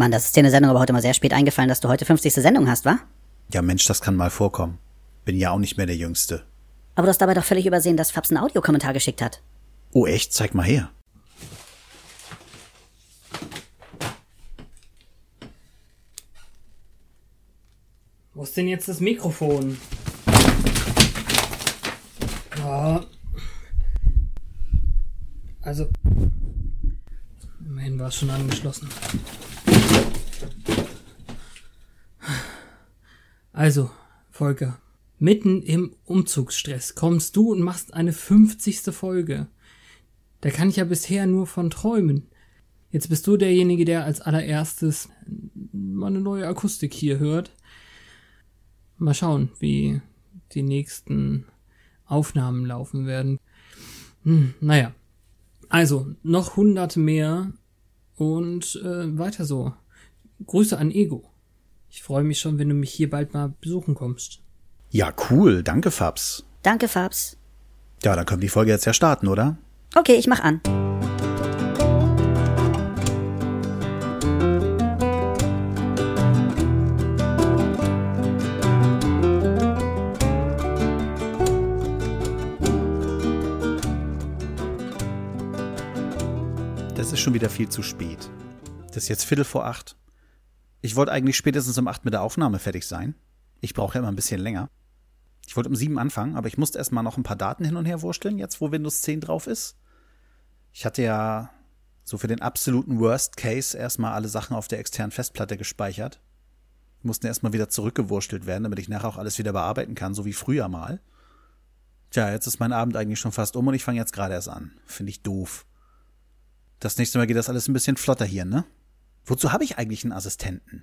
Mann, das ist dir eine Sendung aber heute mal sehr spät eingefallen, dass du heute 50. Sendung hast, wa? Ja, Mensch, das kann mal vorkommen. Bin ja auch nicht mehr der Jüngste. Aber du hast dabei doch völlig übersehen, dass Fabs einen Audiokommentar geschickt hat. Oh, echt? Zeig mal her. Wo ist denn jetzt das Mikrofon? Ja. Also. Immerhin war es schon angeschlossen. Also, Volker. Mitten im Umzugsstress kommst du und machst eine 50. Folge. Da kann ich ja bisher nur von träumen. Jetzt bist du derjenige, der als allererstes mal eine neue Akustik hier hört. Mal schauen, wie die nächsten Aufnahmen laufen werden. Hm, naja. Also, noch hundert mehr und äh, weiter so. Grüße an Ego. Ich freue mich schon, wenn du mich hier bald mal besuchen kommst. Ja, cool. Danke, Fabs. Danke, Fabs. Ja, dann können wir die Folge jetzt ja starten, oder? Okay, ich mach an. Das ist schon wieder viel zu spät. Das ist jetzt Viertel vor acht. Ich wollte eigentlich spätestens um acht mit der Aufnahme fertig sein. Ich brauche ja immer ein bisschen länger. Ich wollte um sieben anfangen, aber ich musste erstmal noch ein paar Daten hin und her wursteln, jetzt wo Windows 10 drauf ist. Ich hatte ja so für den absoluten Worst Case erstmal alle Sachen auf der externen Festplatte gespeichert. Die mussten erstmal wieder zurückgewurstelt werden, damit ich nachher auch alles wieder bearbeiten kann, so wie früher mal. Tja, jetzt ist mein Abend eigentlich schon fast um und ich fange jetzt gerade erst an. Finde ich doof. Das nächste Mal geht das alles ein bisschen flotter hier, ne? Wozu habe ich eigentlich einen Assistenten?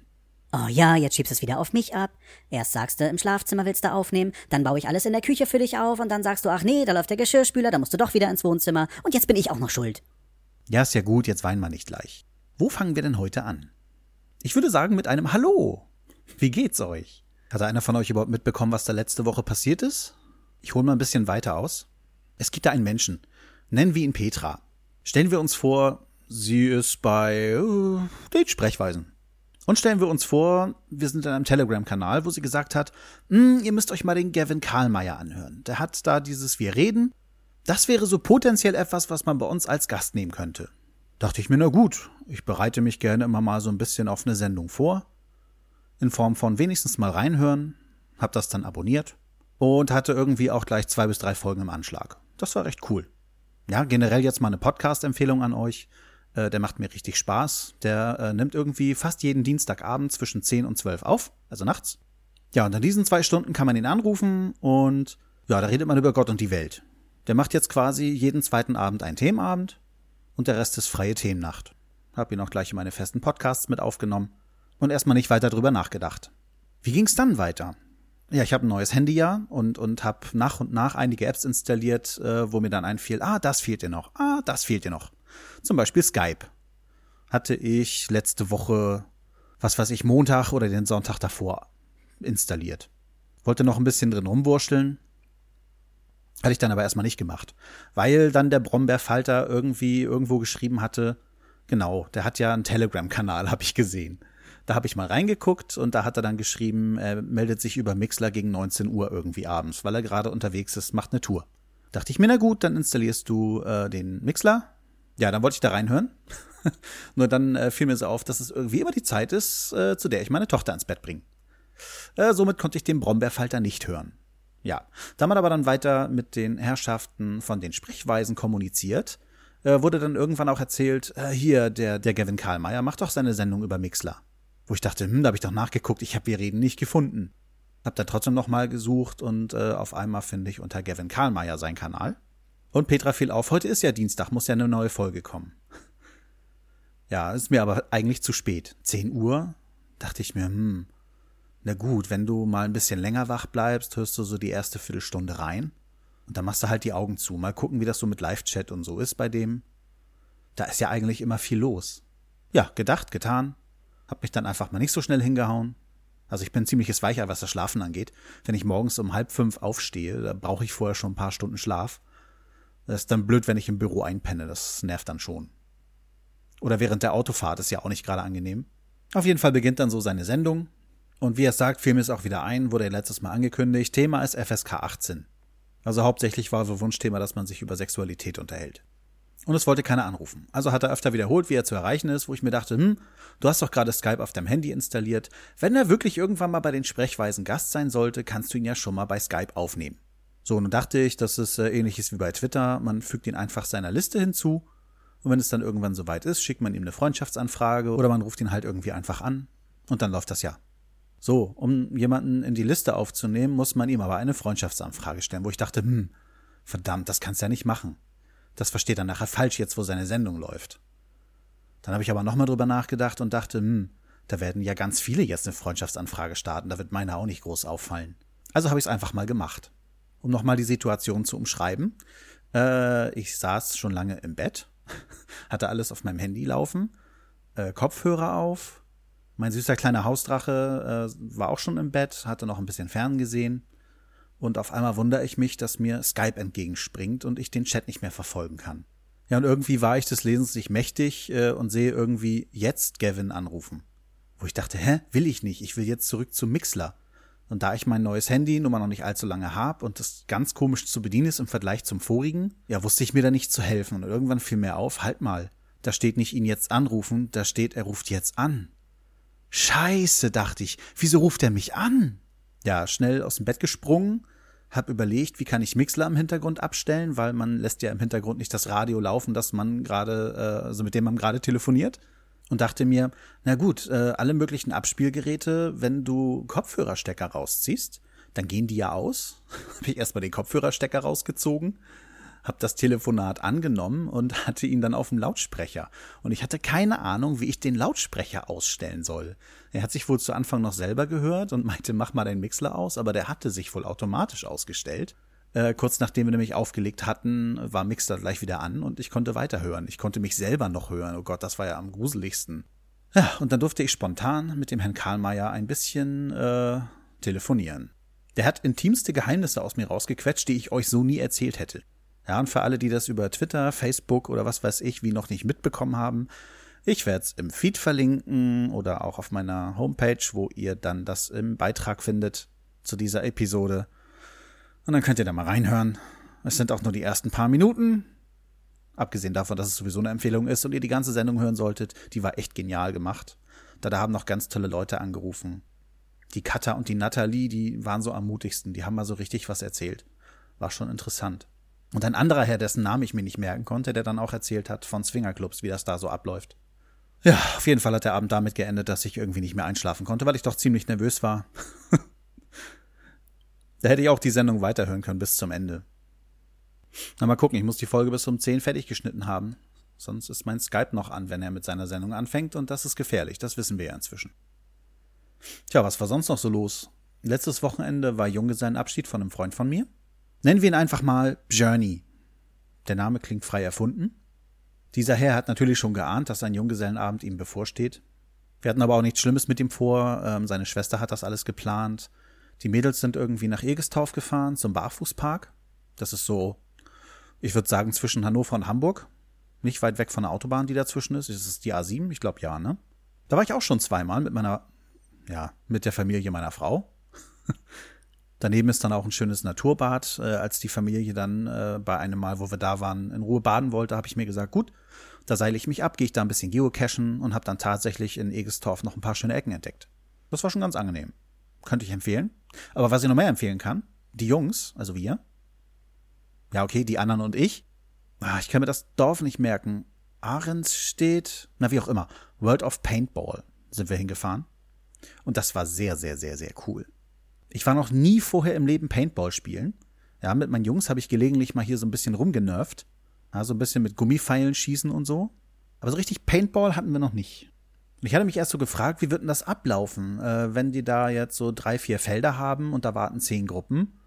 Oh ja, jetzt schiebst du es wieder auf mich ab. Erst sagst du, im Schlafzimmer willst du aufnehmen, dann baue ich alles in der Küche für dich auf und dann sagst du, ach nee, da läuft der Geschirrspüler, da musst du doch wieder ins Wohnzimmer und jetzt bin ich auch noch schuld. Ja, ist ja gut, jetzt weinen wir nicht gleich. Wo fangen wir denn heute an? Ich würde sagen mit einem Hallo. Wie geht's euch? Hatte einer von euch überhaupt mitbekommen, was da letzte Woche passiert ist? Ich hole mal ein bisschen weiter aus. Es gibt da einen Menschen. Nennen wir ihn Petra. Stellen wir uns vor, sie ist bei äh, Date-Sprechweisen. Und stellen wir uns vor, wir sind in einem Telegram-Kanal, wo sie gesagt hat, hm, ihr müsst euch mal den Gavin Karlmeier anhören. Der hat da dieses Wir reden. Das wäre so potenziell etwas, was man bei uns als Gast nehmen könnte. Dachte ich mir, na gut, ich bereite mich gerne immer mal so ein bisschen auf eine Sendung vor. In Form von wenigstens mal reinhören. Hab das dann abonniert. Und hatte irgendwie auch gleich zwei bis drei Folgen im Anschlag. Das war recht cool. Ja, generell jetzt mal eine Podcast-Empfehlung an euch. Äh, der macht mir richtig Spaß. Der äh, nimmt irgendwie fast jeden Dienstagabend zwischen 10 und 12 auf, also nachts. Ja, und in diesen zwei Stunden kann man ihn anrufen und ja, da redet man über Gott und die Welt. Der macht jetzt quasi jeden zweiten Abend einen Themenabend und der Rest ist freie Themennacht. Hab ihn auch gleich in meine festen Podcasts mit aufgenommen und erstmal nicht weiter drüber nachgedacht. Wie ging's dann weiter? Ja, ich habe ein neues Handy ja und, und habe nach und nach einige Apps installiert, äh, wo mir dann einfiel, ah, das fehlt dir noch, ah, das fehlt dir noch. Zum Beispiel Skype. Hatte ich letzte Woche, was weiß ich, Montag oder den Sonntag davor installiert. Wollte noch ein bisschen drin rumwurschteln. Hatte ich dann aber erstmal nicht gemacht. Weil dann der Brombeerfalter irgendwie irgendwo geschrieben hatte, genau, der hat ja einen Telegram-Kanal, habe ich gesehen. Da habe ich mal reingeguckt und da hat er dann geschrieben, er meldet sich über Mixler gegen 19 Uhr irgendwie abends, weil er gerade unterwegs ist, macht eine Tour. Dachte ich mir, na gut, dann installierst du äh, den Mixler, ja, dann wollte ich da reinhören. Nur dann äh, fiel mir so auf, dass es irgendwie immer die Zeit ist, äh, zu der ich meine Tochter ins Bett bringe. Äh, somit konnte ich den Brombeerfalter nicht hören. Ja, da man aber dann weiter mit den Herrschaften von den Sprechweisen kommuniziert, äh, wurde dann irgendwann auch erzählt, äh, hier, der, der Gavin Karlmeier macht doch seine Sendung über Mixler. Wo ich dachte, hm, da habe ich doch nachgeguckt, ich habe Wir reden nicht gefunden. Hab da trotzdem nochmal gesucht und äh, auf einmal finde ich unter Gavin Karlmeier seinen Kanal. Und Petra fiel auf, heute ist ja Dienstag, muss ja eine neue Folge kommen. Ja, ist mir aber eigentlich zu spät. 10 Uhr? Dachte ich mir, hm, na gut, wenn du mal ein bisschen länger wach bleibst, hörst du so die erste Viertelstunde rein. Und dann machst du halt die Augen zu. Mal gucken, wie das so mit Live-Chat und so ist bei dem. Da ist ja eigentlich immer viel los. Ja, gedacht, getan. Hab mich dann einfach mal nicht so schnell hingehauen. Also ich bin ziemliches Weicher, was das Schlafen angeht. Wenn ich morgens um halb fünf aufstehe, da brauche ich vorher schon ein paar Stunden Schlaf. Das ist dann blöd, wenn ich im Büro einpenne. Das nervt dann schon. Oder während der Autofahrt ist ja auch nicht gerade angenehm. Auf jeden Fall beginnt dann so seine Sendung. Und wie er sagt, fiel mir es auch wieder ein, wurde er letztes Mal angekündigt. Thema ist FSK 18. Also hauptsächlich war so Wunschthema, dass man sich über Sexualität unterhält. Und es wollte keiner anrufen. Also hat er öfter wiederholt, wie er zu erreichen ist, wo ich mir dachte, hm, du hast doch gerade Skype auf deinem Handy installiert. Wenn er wirklich irgendwann mal bei den Sprechweisen Gast sein sollte, kannst du ihn ja schon mal bei Skype aufnehmen. So, nun dachte ich, dass es äh, ähnlich ist wie bei Twitter. Man fügt ihn einfach seiner Liste hinzu. Und wenn es dann irgendwann soweit ist, schickt man ihm eine Freundschaftsanfrage oder man ruft ihn halt irgendwie einfach an. Und dann läuft das ja. So, um jemanden in die Liste aufzunehmen, muss man ihm aber eine Freundschaftsanfrage stellen, wo ich dachte, hm, verdammt, das kannst du ja nicht machen. Das versteht er nachher falsch jetzt, wo seine Sendung läuft. Dann habe ich aber nochmal drüber nachgedacht und dachte, hm, da werden ja ganz viele jetzt eine Freundschaftsanfrage starten, da wird meine auch nicht groß auffallen. Also habe ich es einfach mal gemacht. Um nochmal die Situation zu umschreiben. Äh, ich saß schon lange im Bett, hatte alles auf meinem Handy laufen, äh, Kopfhörer auf, mein süßer kleiner Hausdrache äh, war auch schon im Bett, hatte noch ein bisschen ferngesehen. Und auf einmal wundere ich mich, dass mir Skype entgegenspringt und ich den Chat nicht mehr verfolgen kann. Ja, und irgendwie war ich des Lesens nicht mächtig äh, und sehe irgendwie jetzt Gavin anrufen. Wo ich dachte, hä, will ich nicht, ich will jetzt zurück zu Mixler. Und da ich mein neues Handy nun mal noch nicht allzu lange habe und das ganz komisch zu bedienen ist im Vergleich zum vorigen, ja, wusste ich mir da nicht zu helfen. Und irgendwann fiel mir auf, halt mal, da steht nicht ihn jetzt anrufen, da steht, er ruft jetzt an. Scheiße, dachte ich, wieso ruft er mich an? Ja, schnell aus dem Bett gesprungen, hab überlegt, wie kann ich Mixler im Hintergrund abstellen, weil man lässt ja im Hintergrund nicht das Radio laufen, das man gerade, äh, also mit dem man gerade telefoniert. Und dachte mir, na gut, äh, alle möglichen Abspielgeräte, wenn du Kopfhörerstecker rausziehst, dann gehen die ja aus. Hab ich erstmal den Kopfhörerstecker rausgezogen, habe das Telefonat angenommen und hatte ihn dann auf dem Lautsprecher. Und ich hatte keine Ahnung, wie ich den Lautsprecher ausstellen soll. Er hat sich wohl zu Anfang noch selber gehört und meinte, mach mal deinen Mixler aus, aber der hatte sich wohl automatisch ausgestellt. Äh, kurz nachdem wir nämlich aufgelegt hatten, war Mixler gleich wieder an und ich konnte weiterhören. Ich konnte mich selber noch hören. Oh Gott, das war ja am gruseligsten. Ja, und dann durfte ich spontan mit dem Herrn Karlmeier ein bisschen äh, telefonieren. Der hat intimste Geheimnisse aus mir rausgequetscht, die ich euch so nie erzählt hätte. Ja, und für alle, die das über Twitter, Facebook oder was weiß ich, wie noch nicht mitbekommen haben, ich werde es im Feed verlinken oder auch auf meiner Homepage, wo ihr dann das im Beitrag findet zu dieser Episode. Und dann könnt ihr da mal reinhören. Es sind auch nur die ersten paar Minuten. Abgesehen davon, dass es sowieso eine Empfehlung ist und ihr die ganze Sendung hören solltet, die war echt genial gemacht. Da, da haben noch ganz tolle Leute angerufen. Die Katha und die Nathalie, die waren so am mutigsten, die haben mal so richtig was erzählt. War schon interessant. Und ein anderer Herr, dessen Namen ich mir nicht merken konnte, der dann auch erzählt hat von Swingerclubs, wie das da so abläuft. Ja, auf jeden Fall hat der Abend damit geendet, dass ich irgendwie nicht mehr einschlafen konnte, weil ich doch ziemlich nervös war. da hätte ich auch die Sendung weiterhören können bis zum Ende. Na, mal gucken, ich muss die Folge bis um 10 fertig geschnitten haben. Sonst ist mein Skype noch an, wenn er mit seiner Sendung anfängt, und das ist gefährlich, das wissen wir ja inzwischen. Tja, was war sonst noch so los? Letztes Wochenende war Junggesellenabschied von einem Freund von mir. Nennen wir ihn einfach mal Journey. Der Name klingt frei erfunden. Dieser Herr hat natürlich schon geahnt, dass ein Junggesellenabend ihm bevorsteht. Wir hatten aber auch nichts Schlimmes mit ihm vor. Ähm, seine Schwester hat das alles geplant. Die Mädels sind irgendwie nach Egelstauf gefahren, zum Barfußpark. Das ist so, ich würde sagen, zwischen Hannover und Hamburg. Nicht weit weg von der Autobahn, die dazwischen ist. Ist die A7, ich glaube ja, ne? Da war ich auch schon zweimal mit meiner, ja, mit der Familie meiner Frau. Daneben ist dann auch ein schönes Naturbad. Äh, als die Familie dann äh, bei einem Mal, wo wir da waren, in Ruhe baden wollte, habe ich mir gesagt, gut, da seile ich mich ab, gehe ich da ein bisschen geocachen und habe dann tatsächlich in Egestorf noch ein paar schöne Ecken entdeckt. Das war schon ganz angenehm. Könnte ich empfehlen. Aber was ich noch mehr empfehlen kann, die Jungs, also wir, ja okay, die anderen und ich, ah, ich kann mir das Dorf nicht merken. Ahrens steht, na wie auch immer, World of Paintball sind wir hingefahren. Und das war sehr, sehr, sehr, sehr cool. Ich war noch nie vorher im Leben Paintball spielen. Ja, mit meinen Jungs habe ich gelegentlich mal hier so ein bisschen rumgenervt. Ja, so ein bisschen mit Gummipfeilen schießen und so. Aber so richtig Paintball hatten wir noch nicht. Ich hatte mich erst so gefragt, wie wird denn das ablaufen, äh, wenn die da jetzt so drei, vier Felder haben und da warten zehn Gruppen.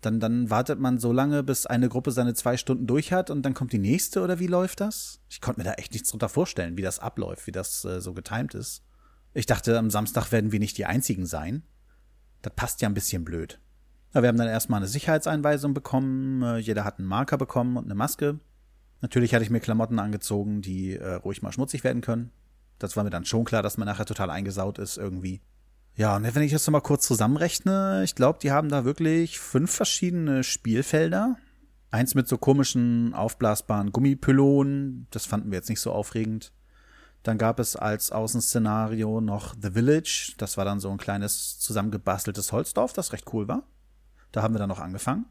Dann, dann wartet man so lange, bis eine Gruppe seine zwei Stunden durch hat und dann kommt die nächste oder wie läuft das? Ich konnte mir da echt nichts drunter vorstellen, wie das abläuft, wie das äh, so getimt ist. Ich dachte, am Samstag werden wir nicht die einzigen sein. Das passt ja ein bisschen blöd. Ja, wir haben dann erstmal eine Sicherheitseinweisung bekommen. Äh, jeder hat einen Marker bekommen und eine Maske. Natürlich hatte ich mir Klamotten angezogen, die äh, ruhig mal schmutzig werden können. Das war mir dann schon klar, dass man nachher total eingesaut ist irgendwie. Ja, und wenn ich jetzt nochmal kurz zusammenrechne, ich glaube, die haben da wirklich fünf verschiedene Spielfelder. Eins mit so komischen aufblasbaren Gummipylonen, das fanden wir jetzt nicht so aufregend. Dann gab es als Außenszenario noch The Village, das war dann so ein kleines zusammengebasteltes Holzdorf, das recht cool war. Da haben wir dann noch angefangen.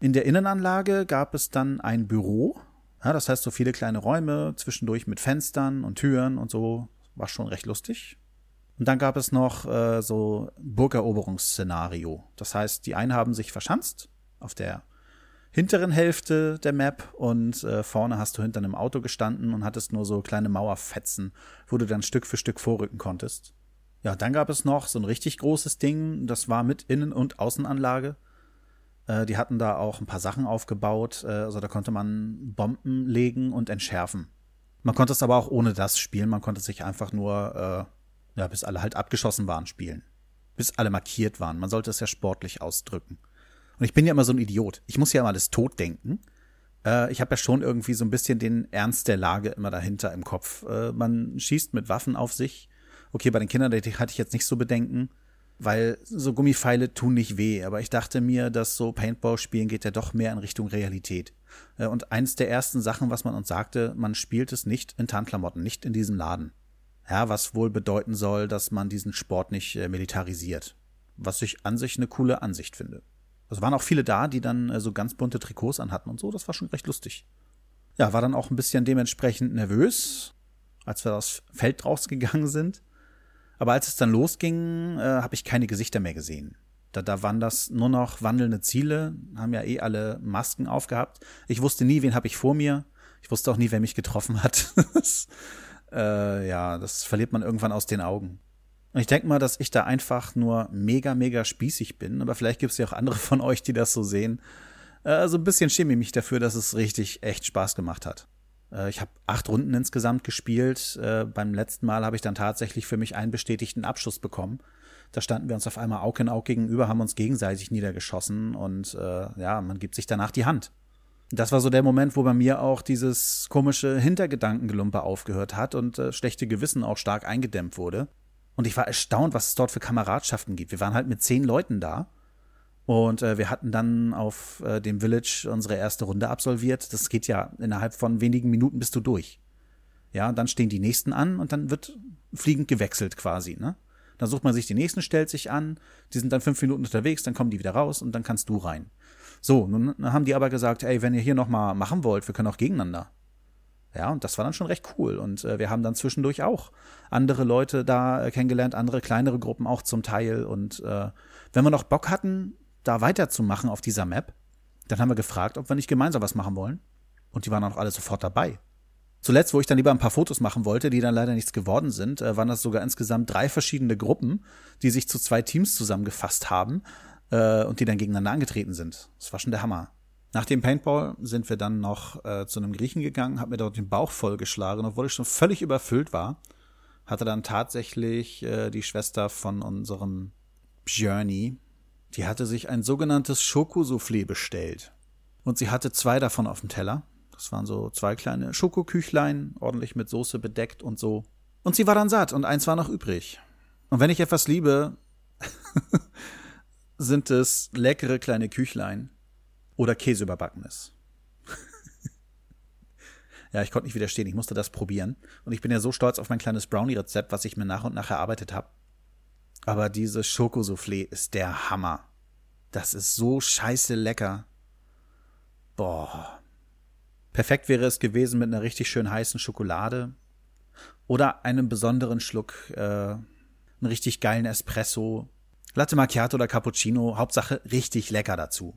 In der Innenanlage gab es dann ein Büro, ja, das heißt so viele kleine Räume, zwischendurch mit Fenstern und Türen und so, war schon recht lustig. Und dann gab es noch äh, so Burgeroberungsszenario. Das heißt, die einen haben sich verschanzt auf der hinteren Hälfte der Map und äh, vorne hast du hinter einem Auto gestanden und hattest nur so kleine Mauerfetzen, wo du dann Stück für Stück vorrücken konntest. Ja, dann gab es noch so ein richtig großes Ding, das war mit Innen- und Außenanlage. Äh, die hatten da auch ein paar Sachen aufgebaut, äh, also da konnte man Bomben legen und entschärfen. Man konnte es aber auch ohne das spielen, man konnte sich einfach nur, äh, ja, bis alle halt abgeschossen waren, spielen. Bis alle markiert waren. Man sollte es ja sportlich ausdrücken. Und ich bin ja immer so ein Idiot. Ich muss ja immer alles tot denken. Äh, ich habe ja schon irgendwie so ein bisschen den Ernst der Lage immer dahinter im Kopf. Äh, man schießt mit Waffen auf sich. Okay, bei den Kindern hatte ich jetzt nicht so Bedenken, weil so Gummipfeile tun nicht weh. Aber ich dachte mir, dass so Paintball-Spielen geht ja doch mehr in Richtung Realität. Äh, und eins der ersten Sachen, was man uns sagte, man spielt es nicht in Tarnklamotten, nicht in diesem Laden. Ja, was wohl bedeuten soll, dass man diesen Sport nicht äh, militarisiert. Was ich an sich eine coole Ansicht finde. Es waren auch viele da, die dann äh, so ganz bunte Trikots anhatten und so. Das war schon recht lustig. Ja, war dann auch ein bisschen dementsprechend nervös, als wir aus Feld rausgegangen sind. Aber als es dann losging, äh, habe ich keine Gesichter mehr gesehen. Da, da waren das nur noch wandelnde Ziele, haben ja eh alle Masken aufgehabt. Ich wusste nie, wen habe ich vor mir. Ich wusste auch nie, wer mich getroffen hat. das, äh, ja, das verliert man irgendwann aus den Augen. Und ich denke mal, dass ich da einfach nur mega, mega spießig bin. Aber vielleicht gibt es ja auch andere von euch, die das so sehen. Also ein bisschen schäme ich mich dafür, dass es richtig echt Spaß gemacht hat. Äh, ich habe acht Runden insgesamt gespielt. Äh, beim letzten Mal habe ich dann tatsächlich für mich einen bestätigten Abschluss bekommen. Da standen wir uns auf einmal Aug in Aug gegenüber, haben uns gegenseitig niedergeschossen und äh, ja, man gibt sich danach die Hand. Das war so der Moment, wo bei mir auch dieses komische Hintergedankengelumpe aufgehört hat und äh, schlechte Gewissen auch stark eingedämmt wurde. Und ich war erstaunt, was es dort für Kameradschaften gibt. Wir waren halt mit zehn Leuten da. Und äh, wir hatten dann auf äh, dem Village unsere erste Runde absolviert. Das geht ja innerhalb von wenigen Minuten bist du durch. Ja, dann stehen die nächsten an und dann wird fliegend gewechselt quasi, ne? Dann sucht man sich die nächsten, stellt sich an, die sind dann fünf Minuten unterwegs, dann kommen die wieder raus und dann kannst du rein. So, nun haben die aber gesagt, ey, wenn ihr hier nochmal machen wollt, wir können auch gegeneinander. Ja, und das war dann schon recht cool. Und äh, wir haben dann zwischendurch auch andere Leute da äh, kennengelernt, andere kleinere Gruppen auch zum Teil. Und äh, wenn wir noch Bock hatten, da weiterzumachen auf dieser Map, dann haben wir gefragt, ob wir nicht gemeinsam was machen wollen. Und die waren auch alle sofort dabei. Zuletzt, wo ich dann lieber ein paar Fotos machen wollte, die dann leider nichts geworden sind, äh, waren das sogar insgesamt drei verschiedene Gruppen, die sich zu zwei Teams zusammengefasst haben äh, und die dann gegeneinander angetreten sind. Das war schon der Hammer. Nach dem Paintball sind wir dann noch äh, zu einem Griechen gegangen, hab mir dort den Bauch vollgeschlagen, obwohl ich schon völlig überfüllt war. Hatte dann tatsächlich äh, die Schwester von unserem Journey, die hatte sich ein sogenanntes Schokosoufflé bestellt. Und sie hatte zwei davon auf dem Teller. Das waren so zwei kleine Schokoküchlein, ordentlich mit Soße bedeckt und so. Und sie war dann satt und eins war noch übrig. Und wenn ich etwas liebe, sind es leckere kleine Küchlein, oder Käse überbacken ist. ja, ich konnte nicht widerstehen, ich musste das probieren. Und ich bin ja so stolz auf mein kleines Brownie-Rezept, was ich mir nach und nach erarbeitet habe. Aber dieses Schokosoufflé ist der Hammer. Das ist so scheiße lecker. Boah. Perfekt wäre es gewesen mit einer richtig schön heißen Schokolade oder einem besonderen Schluck, äh, einen richtig geilen Espresso, Latte Macchiato oder Cappuccino, Hauptsache richtig lecker dazu.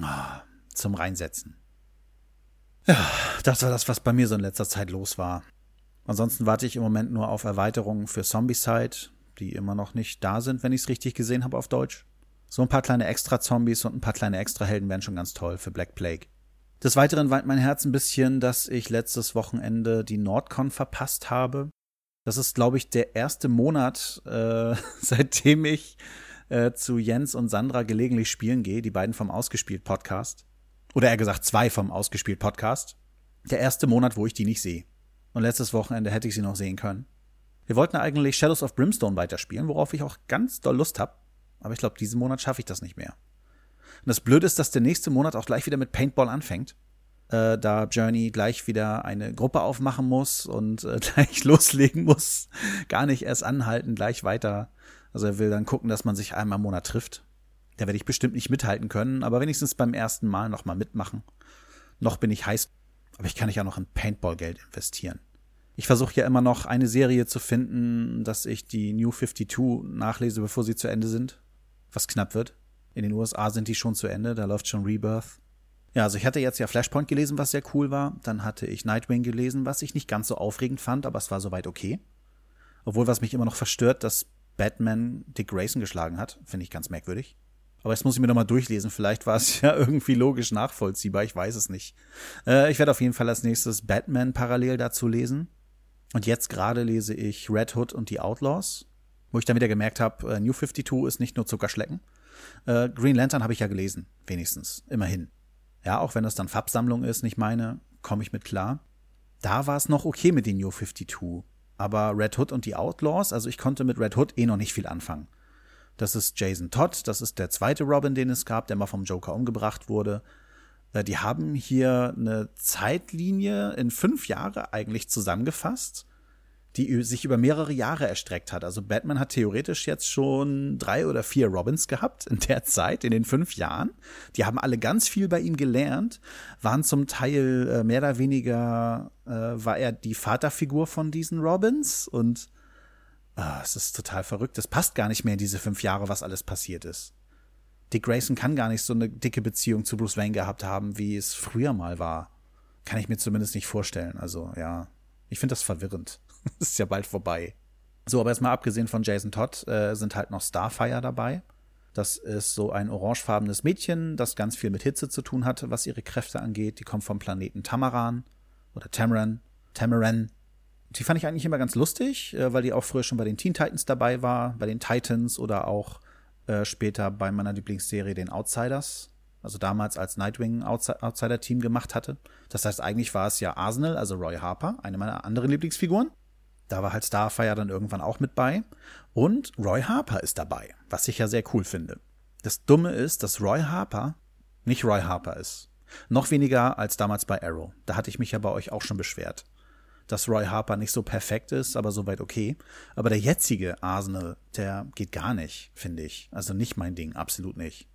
Ah, zum Reinsetzen. Ja, das war das, was bei mir so in letzter Zeit los war. Ansonsten warte ich im Moment nur auf Erweiterungen für Zombicide, die immer noch nicht da sind, wenn ich es richtig gesehen habe auf Deutsch. So ein paar kleine Extra-Zombies und ein paar kleine Extra-Helden wären schon ganz toll für Black Plague. Des Weiteren weint mein Herz ein bisschen, dass ich letztes Wochenende die Nordcon verpasst habe. Das ist, glaube ich, der erste Monat, äh, seitdem ich äh, zu Jens und Sandra gelegentlich spielen gehe, die beiden vom Ausgespielt Podcast. Oder eher gesagt, zwei vom Ausgespielt Podcast. Der erste Monat, wo ich die nicht sehe. Und letztes Wochenende hätte ich sie noch sehen können. Wir wollten eigentlich Shadows of Brimstone weiterspielen, worauf ich auch ganz doll Lust habe. Aber ich glaube, diesen Monat schaffe ich das nicht mehr. Und das Blöde ist, dass der nächste Monat auch gleich wieder mit Paintball anfängt. Äh, da Journey gleich wieder eine Gruppe aufmachen muss und äh, gleich loslegen muss. Gar nicht erst anhalten, gleich weiter. Also er will dann gucken, dass man sich einmal im Monat trifft. Da werde ich bestimmt nicht mithalten können, aber wenigstens beim ersten Mal nochmal mitmachen. Noch bin ich heiß, aber ich kann ja noch in Paintball-Geld investieren. Ich versuche ja immer noch eine Serie zu finden, dass ich die New 52 nachlese, bevor sie zu Ende sind. Was knapp wird. In den USA sind die schon zu Ende, da läuft schon Rebirth. Ja, also ich hatte jetzt ja Flashpoint gelesen, was sehr cool war. Dann hatte ich Nightwing gelesen, was ich nicht ganz so aufregend fand, aber es war soweit okay. Obwohl, was mich immer noch verstört, dass Batman Dick Grayson geschlagen hat, finde ich ganz merkwürdig. Aber jetzt muss ich mir nochmal durchlesen. Vielleicht war es ja irgendwie logisch nachvollziehbar. Ich weiß es nicht. Äh, ich werde auf jeden Fall als nächstes Batman parallel dazu lesen. Und jetzt gerade lese ich Red Hood und die Outlaws, wo ich dann wieder gemerkt habe, äh, New 52 ist nicht nur Zuckerschlecken. Äh, Green Lantern habe ich ja gelesen, wenigstens, immerhin. Ja, auch wenn das dann Farbsammlung ist, nicht meine, komme ich mit klar. Da war es noch okay mit den New 52. Aber Red Hood und die Outlaws, also ich konnte mit Red Hood eh noch nicht viel anfangen. Das ist Jason Todd, das ist der zweite Robin, den es gab, der mal vom Joker umgebracht wurde. Die haben hier eine Zeitlinie in fünf Jahre eigentlich zusammengefasst, die sich über mehrere Jahre erstreckt hat. Also Batman hat theoretisch jetzt schon drei oder vier Robins gehabt in der Zeit, in den fünf Jahren. Die haben alle ganz viel bei ihm gelernt, waren zum Teil äh, mehr oder weniger, äh, war er die Vaterfigur von diesen Robins und ah, es ist total verrückt. Es passt gar nicht mehr in diese fünf Jahre, was alles passiert ist. Dick Grayson kann gar nicht so eine dicke Beziehung zu Bruce Wayne gehabt haben, wie es früher mal war. Kann ich mir zumindest nicht vorstellen. Also, ja. Ich finde das verwirrend. das ist ja bald vorbei. So, aber erstmal abgesehen von Jason Todd äh, sind halt noch Starfire dabei. Das ist so ein orangefarbenes Mädchen, das ganz viel mit Hitze zu tun hat, was ihre Kräfte angeht. Die kommt vom Planeten Tamaran oder Tamaran. Tamaran. Die fand ich eigentlich immer ganz lustig, äh, weil die auch früher schon bei den Teen Titans dabei war, bei den Titans oder auch äh, später bei meiner Lieblingsserie den Outsiders, also damals als Nightwing Outsider-Team gemacht hatte. Das heißt, eigentlich war es ja Arsenal, also Roy Harper, eine meiner anderen Lieblingsfiguren. Da war halt Starfire dann irgendwann auch mit bei. Und Roy Harper ist dabei, was ich ja sehr cool finde. Das Dumme ist, dass Roy Harper nicht Roy Harper ist. Noch weniger als damals bei Arrow. Da hatte ich mich ja bei euch auch schon beschwert dass Roy Harper nicht so perfekt ist, aber soweit okay. Aber der jetzige Arsenal, der geht gar nicht, finde ich. Also nicht mein Ding, absolut nicht.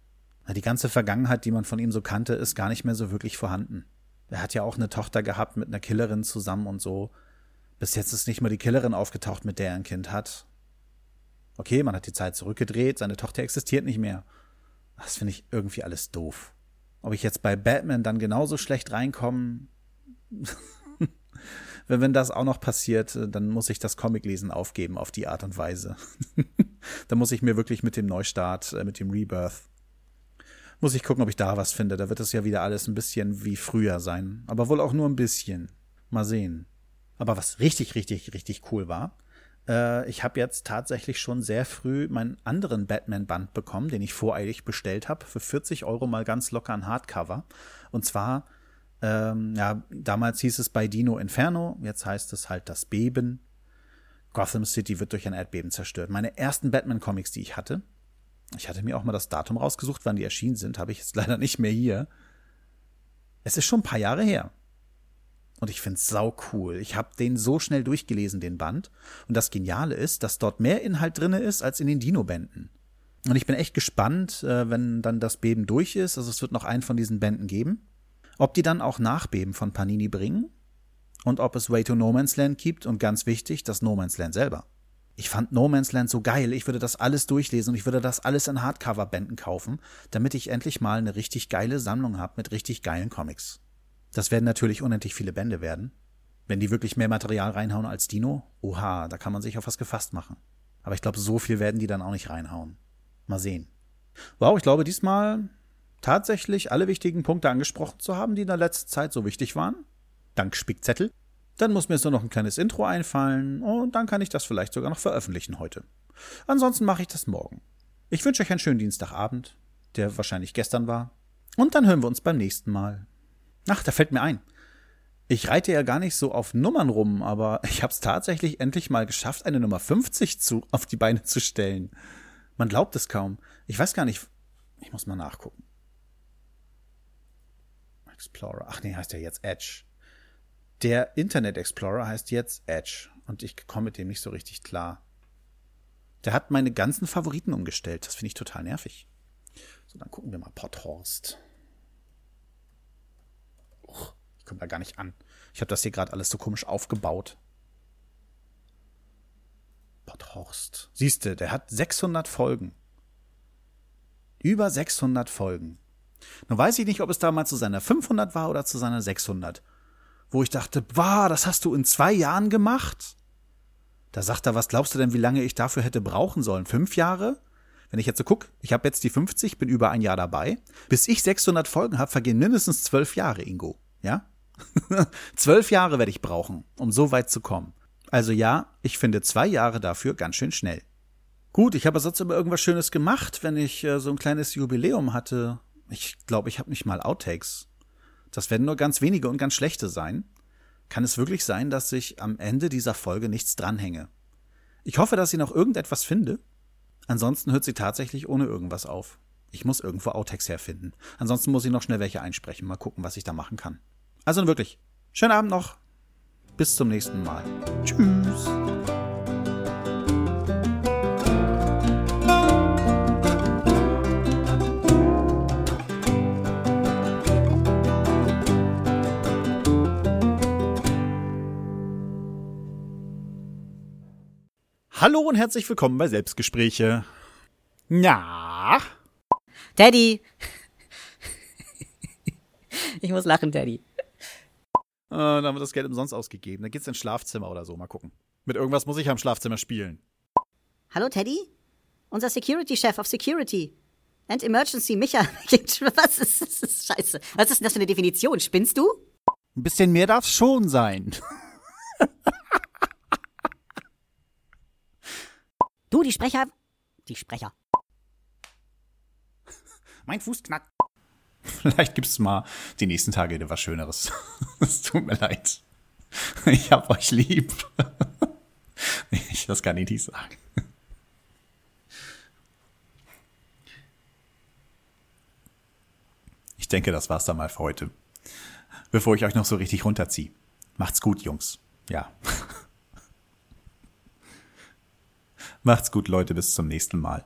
Die ganze Vergangenheit, die man von ihm so kannte, ist gar nicht mehr so wirklich vorhanden. Er hat ja auch eine Tochter gehabt mit einer Killerin zusammen und so. Bis jetzt ist nicht mal die Killerin aufgetaucht, mit der er ein Kind hat. Okay, man hat die Zeit zurückgedreht, seine Tochter existiert nicht mehr. Das finde ich irgendwie alles doof. Ob ich jetzt bei Batman dann genauso schlecht reinkomme, wenn, wenn das auch noch passiert, äh, dann muss ich das Comiclesen aufgeben auf die Art und Weise. dann muss ich mir wirklich mit dem Neustart, äh, mit dem Rebirth, muss ich gucken, ob ich da was finde. Da wird es ja wieder alles ein bisschen wie früher sein. Aber wohl auch nur ein bisschen. Mal sehen. Aber was richtig, richtig, richtig cool war, äh, ich habe jetzt tatsächlich schon sehr früh meinen anderen Batman-Band bekommen, den ich voreilig bestellt habe, für 40 Euro mal ganz locker ein Hardcover. Und zwar ähm, ja, damals hieß es bei Dino Inferno, jetzt heißt es halt das Beben. Gotham City wird durch ein Erdbeben zerstört. Meine ersten Batman-Comics, die ich hatte, ich hatte mir auch mal das Datum rausgesucht, wann die erschienen sind, habe ich jetzt leider nicht mehr hier. Es ist schon ein paar Jahre her. Und ich find's sau cool. Ich habe den so schnell durchgelesen, den Band. Und das Geniale ist, dass dort mehr Inhalt drinne ist als in den Dino-Bänden. Und ich bin echt gespannt, äh, wenn dann das Beben durch ist. Also es wird noch einen von diesen Bänden geben. Ob die dann auch Nachbeben von Panini bringen und ob es Way to No Man's Land gibt und ganz wichtig, das No Man's Land selber. Ich fand No Man's Land so geil, ich würde das alles durchlesen und ich würde das alles in Hardcover-Bänden kaufen, damit ich endlich mal eine richtig geile Sammlung habe mit richtig geilen Comics. Das werden natürlich unendlich viele Bände werden. Wenn die wirklich mehr Material reinhauen als Dino, oha, da kann man sich auf was gefasst machen. Aber ich glaube, so viel werden die dann auch nicht reinhauen. Mal sehen. Wow, ich glaube, diesmal tatsächlich alle wichtigen Punkte angesprochen zu haben, die in der letzten Zeit so wichtig waren. Dank Spickzettel. Dann muss mir so noch ein kleines Intro einfallen und dann kann ich das vielleicht sogar noch veröffentlichen heute. Ansonsten mache ich das morgen. Ich wünsche euch einen schönen Dienstagabend, der wahrscheinlich gestern war. Und dann hören wir uns beim nächsten Mal. Ach, da fällt mir ein. Ich reite ja gar nicht so auf Nummern rum, aber ich habe es tatsächlich endlich mal geschafft, eine Nummer 50 zu, auf die Beine zu stellen. Man glaubt es kaum. Ich weiß gar nicht. Ich muss mal nachgucken. Explorer. Ach nee, heißt ja jetzt Edge. Der Internet Explorer heißt jetzt Edge. Und ich komme mit dem nicht so richtig klar. Der hat meine ganzen Favoriten umgestellt. Das finde ich total nervig. So, dann gucken wir mal Potthorst. Och, ich komme da gar nicht an. Ich habe das hier gerade alles so komisch aufgebaut. Potthorst. Siehste, der hat 600 Folgen. Über 600 Folgen. Nun weiß ich nicht, ob es damals zu seiner 500 war oder zu seiner 600. Wo ich dachte, wow, das hast du in zwei Jahren gemacht? Da sagt er, was glaubst du denn, wie lange ich dafür hätte brauchen sollen? Fünf Jahre? Wenn ich jetzt so guck, ich habe jetzt die 50, bin über ein Jahr dabei. Bis ich 600 Folgen habe, vergehen mindestens zwölf Jahre, Ingo. Ja? Zwölf Jahre werde ich brauchen, um so weit zu kommen. Also ja, ich finde zwei Jahre dafür ganz schön schnell. Gut, ich habe sonst immer irgendwas Schönes gemacht, wenn ich äh, so ein kleines Jubiläum hatte. Ich glaube, ich habe nicht mal Outtakes. Das werden nur ganz wenige und ganz schlechte sein. Kann es wirklich sein, dass ich am Ende dieser Folge nichts dranhänge? Ich hoffe, dass ich noch irgendetwas finde. Ansonsten hört sie tatsächlich ohne irgendwas auf. Ich muss irgendwo Outtakes herfinden. Ansonsten muss ich noch schnell welche einsprechen. Mal gucken, was ich da machen kann. Also wirklich, schönen Abend noch. Bis zum nächsten Mal. Tschüss. Hallo und herzlich willkommen bei Selbstgespräche. Na? Teddy! ich muss lachen, Teddy. Äh, dann haben wir das Geld umsonst ausgegeben. Dann geht's ins Schlafzimmer oder so. Mal gucken. Mit irgendwas muss ich ja im Schlafzimmer spielen. Hallo, Teddy? Unser Security-Chef auf Security. And Emergency, Micha. Was ist, das ist scheiße? Was ist denn das für eine Definition? Spinnst du? Ein bisschen mehr darf's schon sein. Du, die Sprecher. Die Sprecher. Mein Fuß knackt. Vielleicht gibt's mal die nächsten Tage wieder was Schöneres. Es tut mir leid. Ich hab euch lieb. Ich, das kann ich nicht sagen. Ich denke, das war's dann mal für heute. Bevor ich euch noch so richtig runterziehe. Macht's gut, Jungs. Ja. Macht's gut, Leute. Bis zum nächsten Mal.